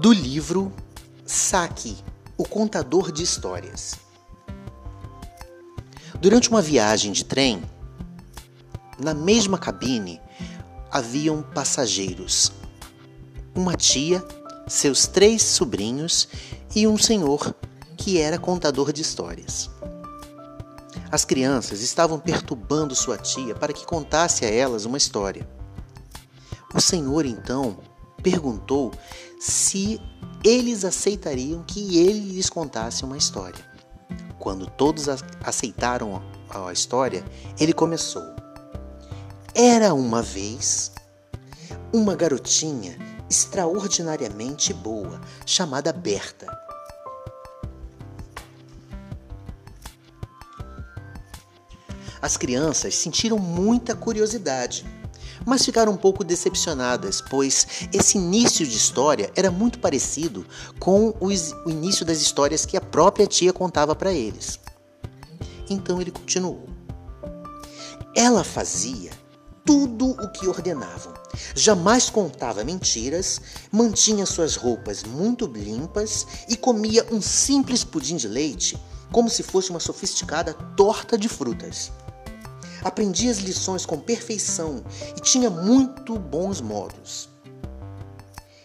do livro Saki, o contador de histórias. Durante uma viagem de trem, na mesma cabine haviam passageiros. Uma tia, seus três sobrinhos e um senhor que era contador de histórias. As crianças estavam perturbando sua tia para que contasse a elas uma história. O senhor então perguntou se eles aceitariam que ele lhes contasse uma história. Quando todos aceitaram a história, ele começou. Era uma vez uma garotinha extraordinariamente boa chamada Berta. As crianças sentiram muita curiosidade mas ficaram um pouco decepcionadas, pois esse início de história era muito parecido com o início das histórias que a própria tia contava para eles. Então ele continuou. Ela fazia tudo o que ordenavam. Jamais contava mentiras, mantinha suas roupas muito limpas e comia um simples pudim de leite como se fosse uma sofisticada torta de frutas. Aprendia as lições com perfeição e tinha muito bons modos.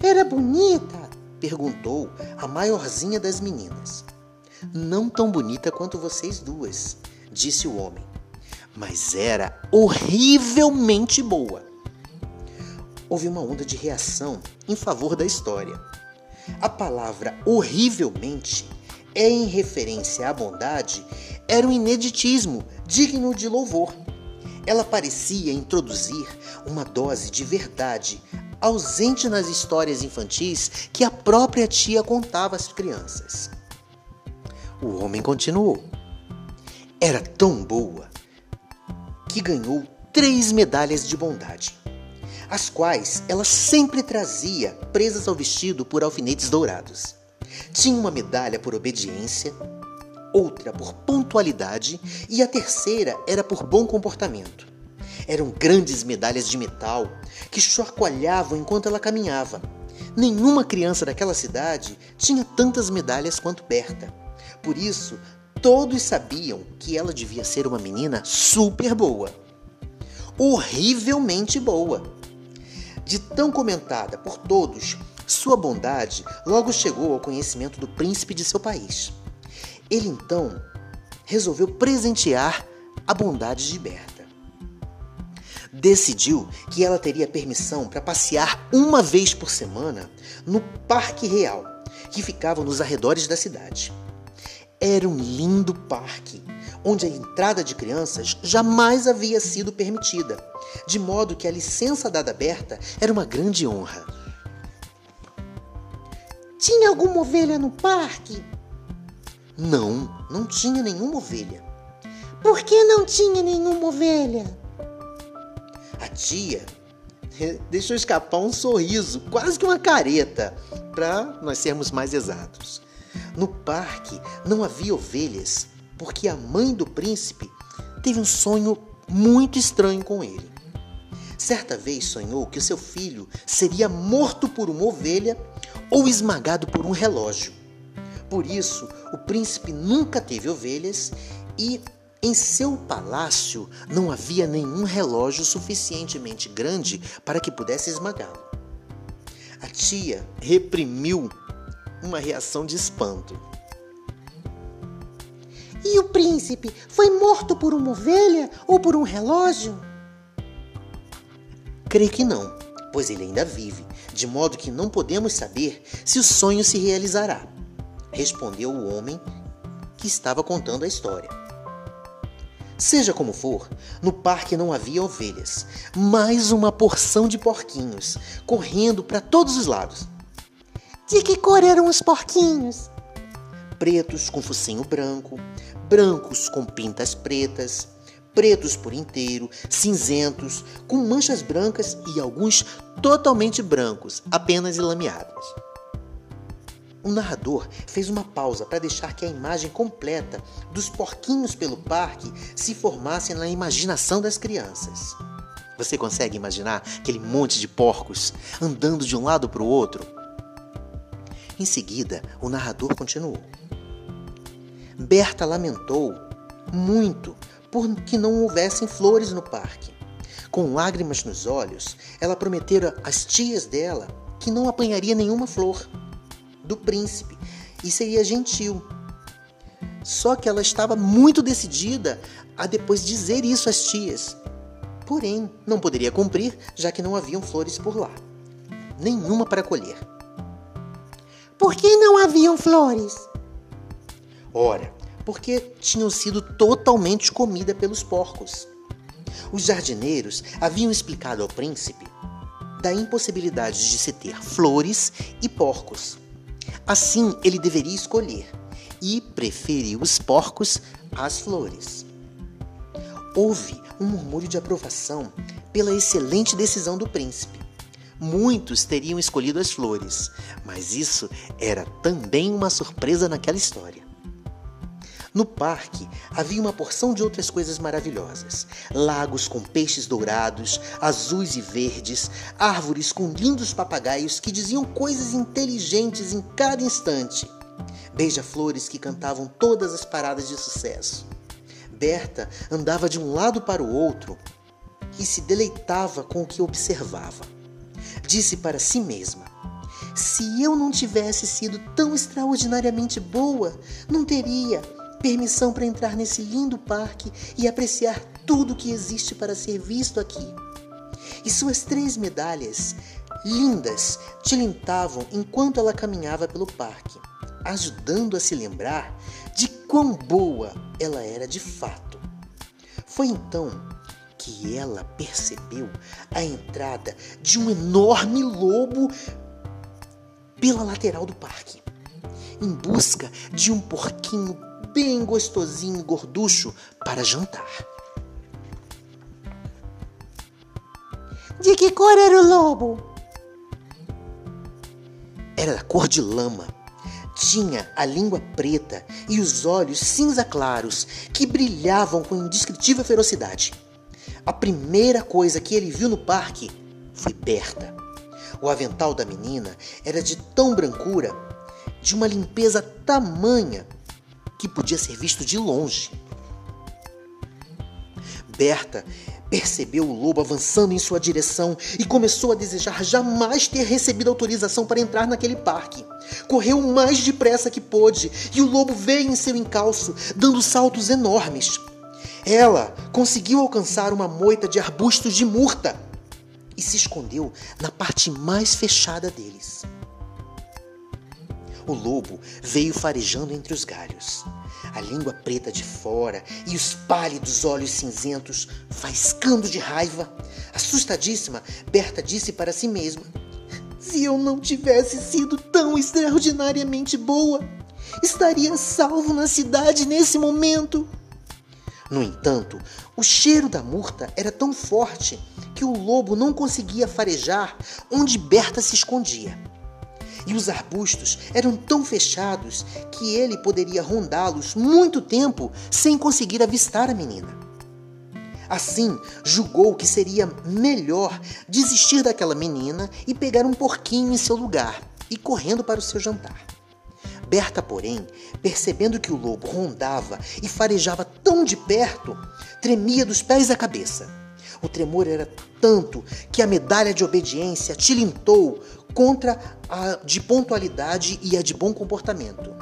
Era bonita? perguntou a maiorzinha das meninas. Não tão bonita quanto vocês duas, disse o homem, mas era horrivelmente boa. Houve uma onda de reação em favor da história. A palavra horrivelmente é em referência à bondade, era um ineditismo digno de louvor. Ela parecia introduzir uma dose de verdade ausente nas histórias infantis que a própria tia contava às crianças. O homem continuou. Era tão boa que ganhou três medalhas de bondade, as quais ela sempre trazia presas ao vestido por alfinetes dourados. Tinha uma medalha por obediência, outra por pontualidade e a terceira era por bom comportamento. Eram grandes medalhas de metal que chacoalhavam enquanto ela caminhava. Nenhuma criança daquela cidade tinha tantas medalhas quanto Berta. Por isso, todos sabiam que ela devia ser uma menina super boa. Horrivelmente boa. De tão comentada por todos, sua bondade logo chegou ao conhecimento do príncipe de seu país. Ele então resolveu presentear a bondade de Berta. Decidiu que ela teria permissão para passear uma vez por semana no Parque Real, que ficava nos arredores da cidade. Era um lindo parque, onde a entrada de crianças jamais havia sido permitida, de modo que a licença dada a Berta era uma grande honra. Tinha alguma ovelha no parque? Não, não tinha nenhuma ovelha. Por que não tinha nenhuma ovelha? A tia deixou escapar um sorriso, quase que uma careta, para nós sermos mais exatos. No parque não havia ovelhas, porque a mãe do príncipe teve um sonho muito estranho com ele. Certa vez sonhou que o seu filho seria morto por uma ovelha ou esmagado por um relógio. Por isso, o príncipe nunca teve ovelhas e em seu palácio não havia nenhum relógio suficientemente grande para que pudesse esmagá-lo. A tia reprimiu uma reação de espanto. E o príncipe foi morto por uma ovelha ou por um relógio? Creio que não, pois ele ainda vive de modo que não podemos saber se o sonho se realizará, respondeu o homem que estava contando a história. Seja como for, no parque não havia ovelhas, mas uma porção de porquinhos correndo para todos os lados. De que cor eram os porquinhos? Pretos com focinho branco, brancos com pintas pretas, pretos por inteiro, cinzentos, com manchas brancas e alguns totalmente brancos, apenas lameados. O narrador fez uma pausa para deixar que a imagem completa dos porquinhos pelo parque se formasse na imaginação das crianças. Você consegue imaginar aquele monte de porcos andando de um lado para o outro? Em seguida, o narrador continuou. Berta lamentou muito por que não houvessem flores no parque. Com lágrimas nos olhos, ela prometera às tias dela que não apanharia nenhuma flor do príncipe e seria gentil. Só que ela estava muito decidida a depois dizer isso às tias. Porém, não poderia cumprir, já que não haviam flores por lá. Nenhuma para colher. Por que não haviam flores? Ora, porque tinham sido totalmente comida pelos porcos. Os jardineiros haviam explicado ao príncipe da impossibilidade de se ter flores e porcos. Assim, ele deveria escolher e preferiu os porcos às flores. Houve um murmúrio de aprovação pela excelente decisão do príncipe. Muitos teriam escolhido as flores, mas isso era também uma surpresa naquela história. No parque havia uma porção de outras coisas maravilhosas: lagos com peixes dourados, azuis e verdes, árvores com lindos papagaios que diziam coisas inteligentes em cada instante, beija-flores que cantavam todas as paradas de sucesso. Berta andava de um lado para o outro e se deleitava com o que observava. Disse para si mesma: Se eu não tivesse sido tão extraordinariamente boa, não teria permissão para entrar nesse lindo parque e apreciar tudo que existe para ser visto aqui. E suas três medalhas, lindas, tilintavam enquanto ela caminhava pelo parque, ajudando a se lembrar de quão boa ela era de fato. Foi então que ela percebeu a entrada de um enorme lobo pela lateral do parque, em busca de um porquinho bem gostosinho gorducho para jantar. De que cor era o lobo? Era da cor de lama. Tinha a língua preta e os olhos cinza claros que brilhavam com indescritível ferocidade. A primeira coisa que ele viu no parque foi Berta. O avental da menina era de tão brancura, de uma limpeza tamanha, que podia ser visto de longe. Berta percebeu o lobo avançando em sua direção e começou a desejar jamais ter recebido autorização para entrar naquele parque. Correu o mais depressa que pôde e o lobo veio em seu encalço, dando saltos enormes. Ela conseguiu alcançar uma moita de arbustos de murta e se escondeu na parte mais fechada deles. O lobo veio farejando entre os galhos, a língua preta de fora e os pálidos olhos cinzentos faiscando de raiva. Assustadíssima, Berta disse para si mesma: Se eu não tivesse sido tão extraordinariamente boa, estaria salvo na cidade nesse momento. No entanto, o cheiro da murta era tão forte que o lobo não conseguia farejar onde Berta se escondia e os arbustos eram tão fechados que ele poderia rondá-los muito tempo sem conseguir avistar a menina. Assim, julgou que seria melhor desistir daquela menina e pegar um porquinho em seu lugar e correndo para o seu jantar. Berta, porém, percebendo que o lobo rondava e farejava tão de perto, tremia dos pés à cabeça. O tremor era tanto que a medalha de obediência tilintou contra a de pontualidade e a de bom comportamento.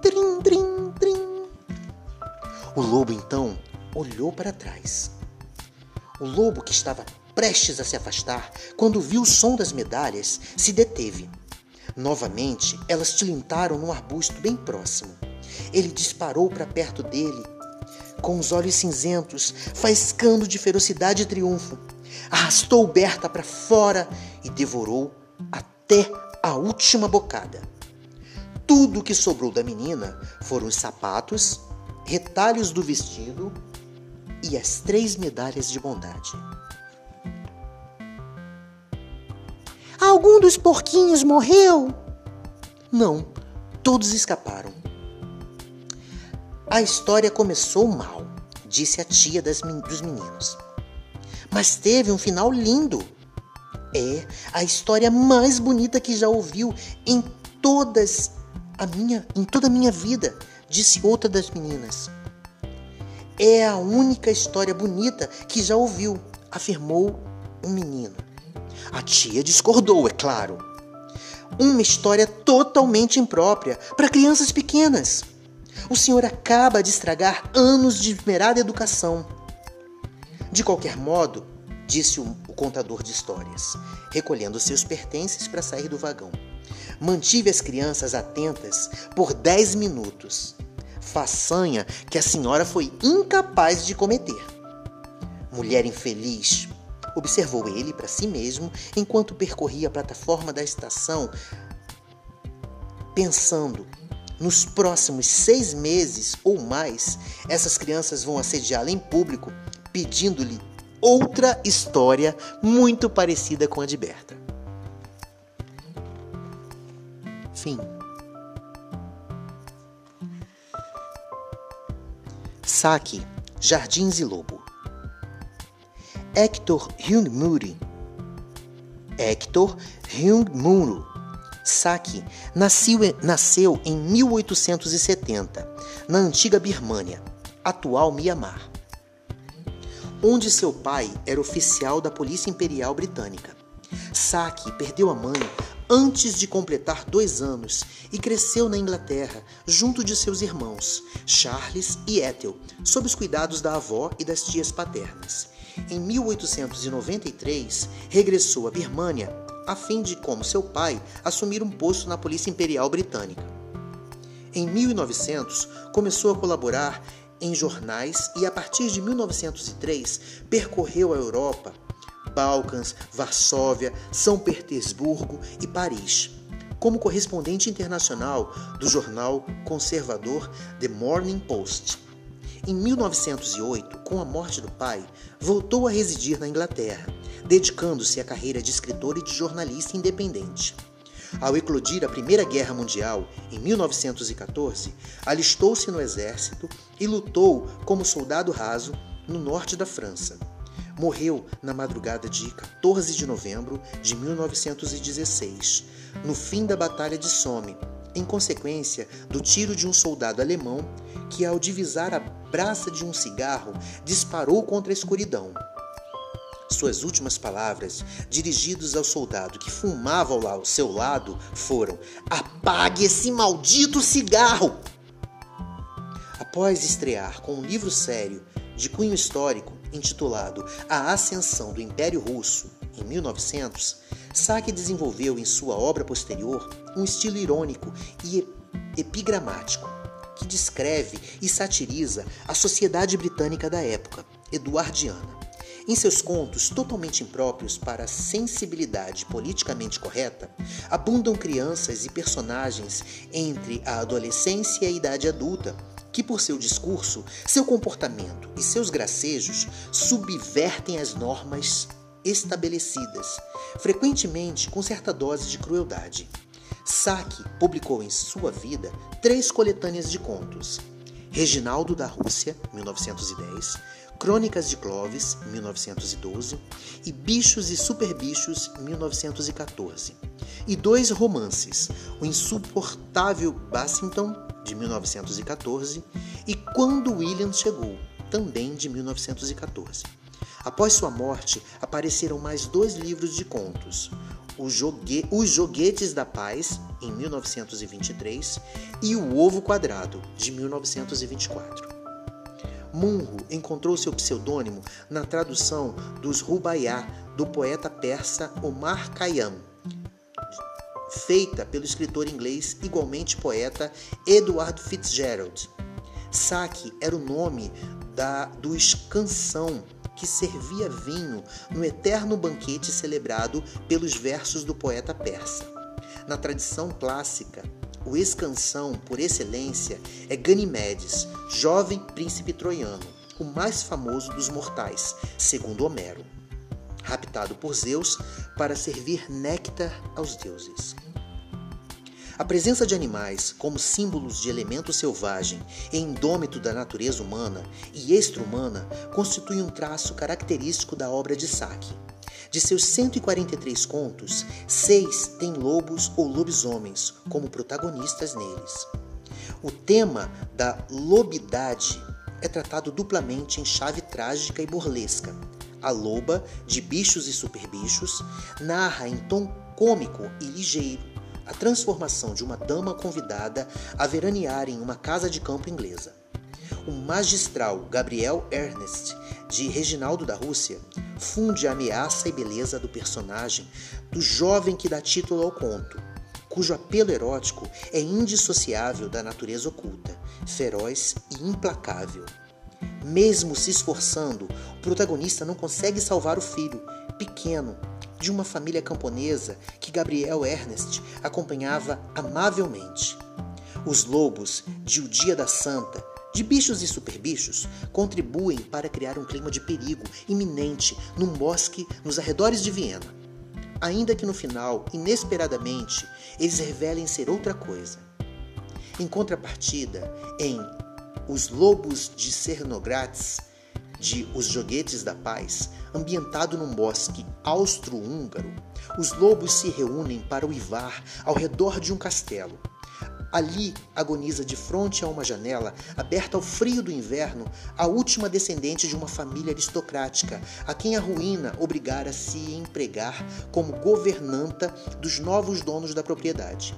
Trim, trim, trim. O lobo então olhou para trás. O lobo, que estava prestes a se afastar, quando viu o som das medalhas, se deteve. Novamente, elas tilintaram num arbusto bem próximo. Ele disparou para perto dele, com os olhos cinzentos, faiscando de ferocidade e triunfo. Arrastou Berta para fora e devorou até a última bocada. Tudo o que sobrou da menina foram os sapatos, retalhos do vestido e as três medalhas de bondade. Algum dos porquinhos morreu? Não, todos escaparam. A história começou mal, disse a tia das, dos meninos. Mas teve um final lindo. É a história mais bonita que já ouviu em todas a minha, em toda a minha vida, disse outra das meninas. É a única história bonita que já ouviu, afirmou um menino. A tia discordou, é claro. Uma história totalmente imprópria para crianças pequenas. O senhor acaba de estragar anos de esmerada educação. De qualquer modo, disse o, contador de histórias, recolhendo seus pertences para sair do vagão. Mantive as crianças atentas por dez minutos, façanha que a senhora foi incapaz de cometer. Mulher infeliz, observou ele para si mesmo enquanto percorria a plataforma da estação, pensando nos próximos seis meses ou mais, essas crianças vão assediá-la em público, pedindo-lhe outra história muito parecida com a de Berta. Fim. Saque, Jardins e Lobo. Hector Hyung-Muri. Hector Hyung-Muru Saki nasceu, nasceu em 1870, na antiga Birmânia, atual Mianmar, onde seu pai era oficial da Polícia Imperial Britânica. Saki perdeu a mãe antes de completar dois anos e cresceu na Inglaterra junto de seus irmãos, Charles e Ethel, sob os cuidados da avó e das tias paternas. Em 1893, regressou à Birmânia a fim de, como seu pai, assumir um posto na Polícia Imperial Britânica. Em 1900, começou a colaborar em jornais e, a partir de 1903, percorreu a Europa, Balcãs, Varsóvia, São Petersburgo e Paris, como correspondente internacional do jornal conservador The Morning Post. Em 1908, com a morte do pai, voltou a residir na Inglaterra dedicando-se à carreira de escritor e de jornalista independente. Ao eclodir a Primeira Guerra Mundial, em 1914, alistou-se no exército e lutou como soldado raso no norte da França. Morreu na madrugada de 14 de novembro de 1916, no fim da Batalha de Somme, em consequência do tiro de um soldado alemão que, ao divisar a braça de um cigarro, disparou contra a escuridão. Suas últimas palavras, dirigidas ao soldado que fumava ao seu lado, foram: Apague esse maldito cigarro! Após estrear com um livro sério de cunho histórico intitulado A Ascensão do Império Russo, em 1900, Sacchi desenvolveu em sua obra posterior um estilo irônico e epigramático que descreve e satiriza a sociedade britânica da época, eduardiana. Em seus contos, totalmente impróprios para a sensibilidade politicamente correta, abundam crianças e personagens entre a adolescência e a idade adulta, que por seu discurso, seu comportamento e seus gracejos subvertem as normas estabelecidas, frequentemente com certa dose de crueldade. Saki publicou em sua vida três coletâneas de contos: Reginaldo da Rússia, 1910, Crônicas de Clovis, 1912, e Bichos e Superbichos, 1914. E dois romances, O Insuportável Bassington, de 1914, e Quando William Chegou, também de 1914. Após sua morte, apareceram mais dois livros de contos, Jogue... Os Joguetes da Paz, em 1923, e O Ovo Quadrado, de 1924. Munro encontrou seu pseudônimo na tradução dos Rubaiá do poeta persa Omar Khayyam, feita pelo escritor inglês igualmente poeta Edward Fitzgerald. Saki era o nome da, do escansão que servia vinho no eterno banquete celebrado pelos versos do poeta persa. Na tradição clássica, o escansão por excelência é Ganimedes, jovem príncipe troiano, o mais famoso dos mortais, segundo Homero, raptado por Zeus para servir néctar aos deuses. A presença de animais como símbolos de elemento selvagem e indômito da natureza humana e extra-humana constitui um traço característico da obra de Saki. De seus 143 contos, seis têm lobos ou lobisomens como protagonistas neles. O tema da lobidade é tratado duplamente em chave trágica e burlesca. A loba, de Bichos e Superbichos, narra em tom cômico e ligeiro a transformação de uma dama convidada a veranear em uma casa de campo inglesa. O magistral Gabriel Ernest, de Reginaldo da Rússia, funde a ameaça e beleza do personagem do jovem que dá título ao conto, cujo apelo erótico é indissociável da natureza oculta, feroz e implacável. Mesmo se esforçando, o protagonista não consegue salvar o filho, pequeno, de uma família camponesa que Gabriel Ernest acompanhava amavelmente. Os lobos de O Dia da Santa, de bichos e superbichos, contribuem para criar um clima de perigo iminente num bosque nos arredores de Viena ainda que no final, inesperadamente, eles revelem ser outra coisa. Em contrapartida, em Os Lobos de Cernogratz, de Os Joguetes da Paz, ambientado num bosque austro-húngaro, os lobos se reúnem para uivar ao redor de um castelo. Ali agoniza de frente a uma janela, aberta ao frio do inverno, a última descendente de uma família aristocrática, a quem a ruína obrigara a se empregar como governanta dos novos donos da propriedade.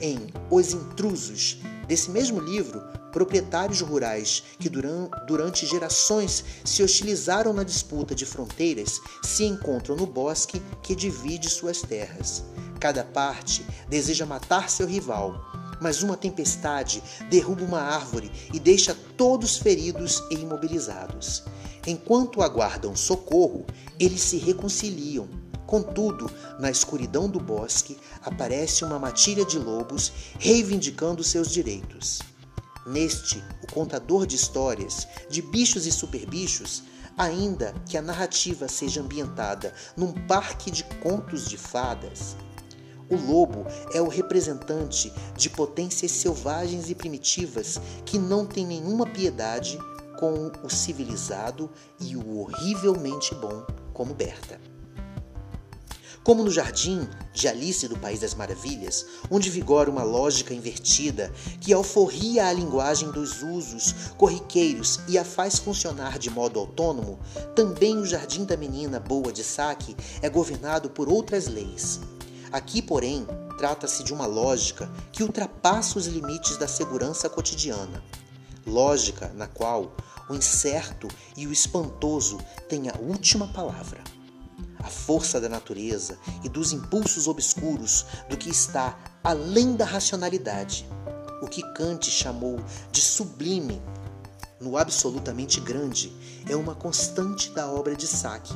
Em Os Intrusos, desse mesmo livro, proprietários rurais que durante gerações se hostilizaram na disputa de fronteiras se encontram no bosque que divide suas terras. Cada parte deseja matar seu rival, mas uma tempestade derruba uma árvore e deixa todos feridos e imobilizados. Enquanto aguardam socorro, eles se reconciliam. Contudo, na escuridão do bosque, aparece uma matilha de lobos reivindicando seus direitos. Neste, o contador de histórias, de bichos e superbichos, ainda que a narrativa seja ambientada num parque de contos de fadas, o lobo é o representante de potências selvagens e primitivas que não têm nenhuma piedade com o civilizado e o horrivelmente bom, como Berta. Como no jardim de Alice do País das Maravilhas, onde vigora uma lógica invertida que alforria a linguagem dos usos corriqueiros e a faz funcionar de modo autônomo, também o jardim da menina boa de saque é governado por outras leis, Aqui, porém, trata-se de uma lógica que ultrapassa os limites da segurança cotidiana. Lógica na qual o incerto e o espantoso têm a última palavra. A força da natureza e dos impulsos obscuros do que está além da racionalidade. O que Kant chamou de sublime no absolutamente grande é uma constante da obra de Sacchi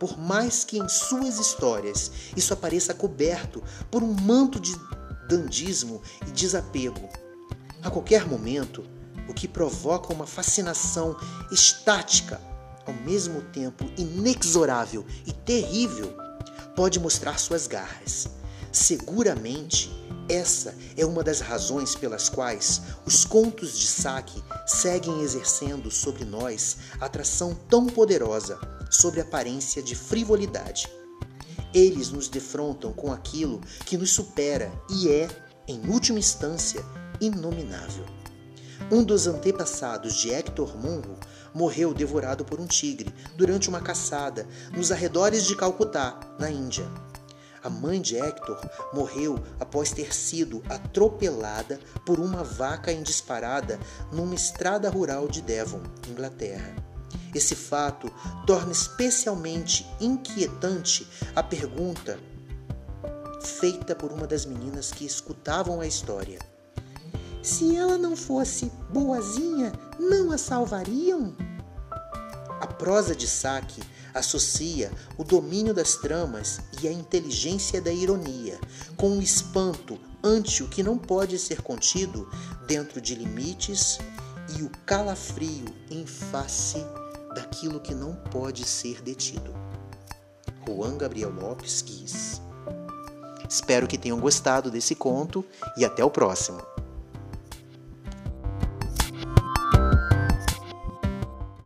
por mais que em suas histórias isso apareça coberto por um manto de dandismo e desapego. A qualquer momento, o que provoca uma fascinação estática, ao mesmo tempo inexorável e terrível, pode mostrar suas garras. Seguramente, essa é uma das razões pelas quais os contos de Saki seguem exercendo sobre nós atração tão poderosa sobre aparência de frivolidade. Eles nos defrontam com aquilo que nos supera e é, em última instância, inominável. Um dos antepassados de Hector Munro morreu devorado por um tigre durante uma caçada nos arredores de Calcutá, na Índia. A mãe de Hector morreu após ter sido atropelada por uma vaca disparada numa estrada rural de Devon, Inglaterra. Esse fato torna especialmente inquietante a pergunta feita por uma das meninas que escutavam a história. Se ela não fosse boazinha, não a salvariam? A prosa de Saque associa o domínio das tramas e a inteligência da ironia com o espanto ante o que não pode ser contido dentro de limites e o calafrio em face daquilo que não pode ser detido. Juan Gabriel Lopes Guiz. Espero que tenham gostado desse conto e até o próximo.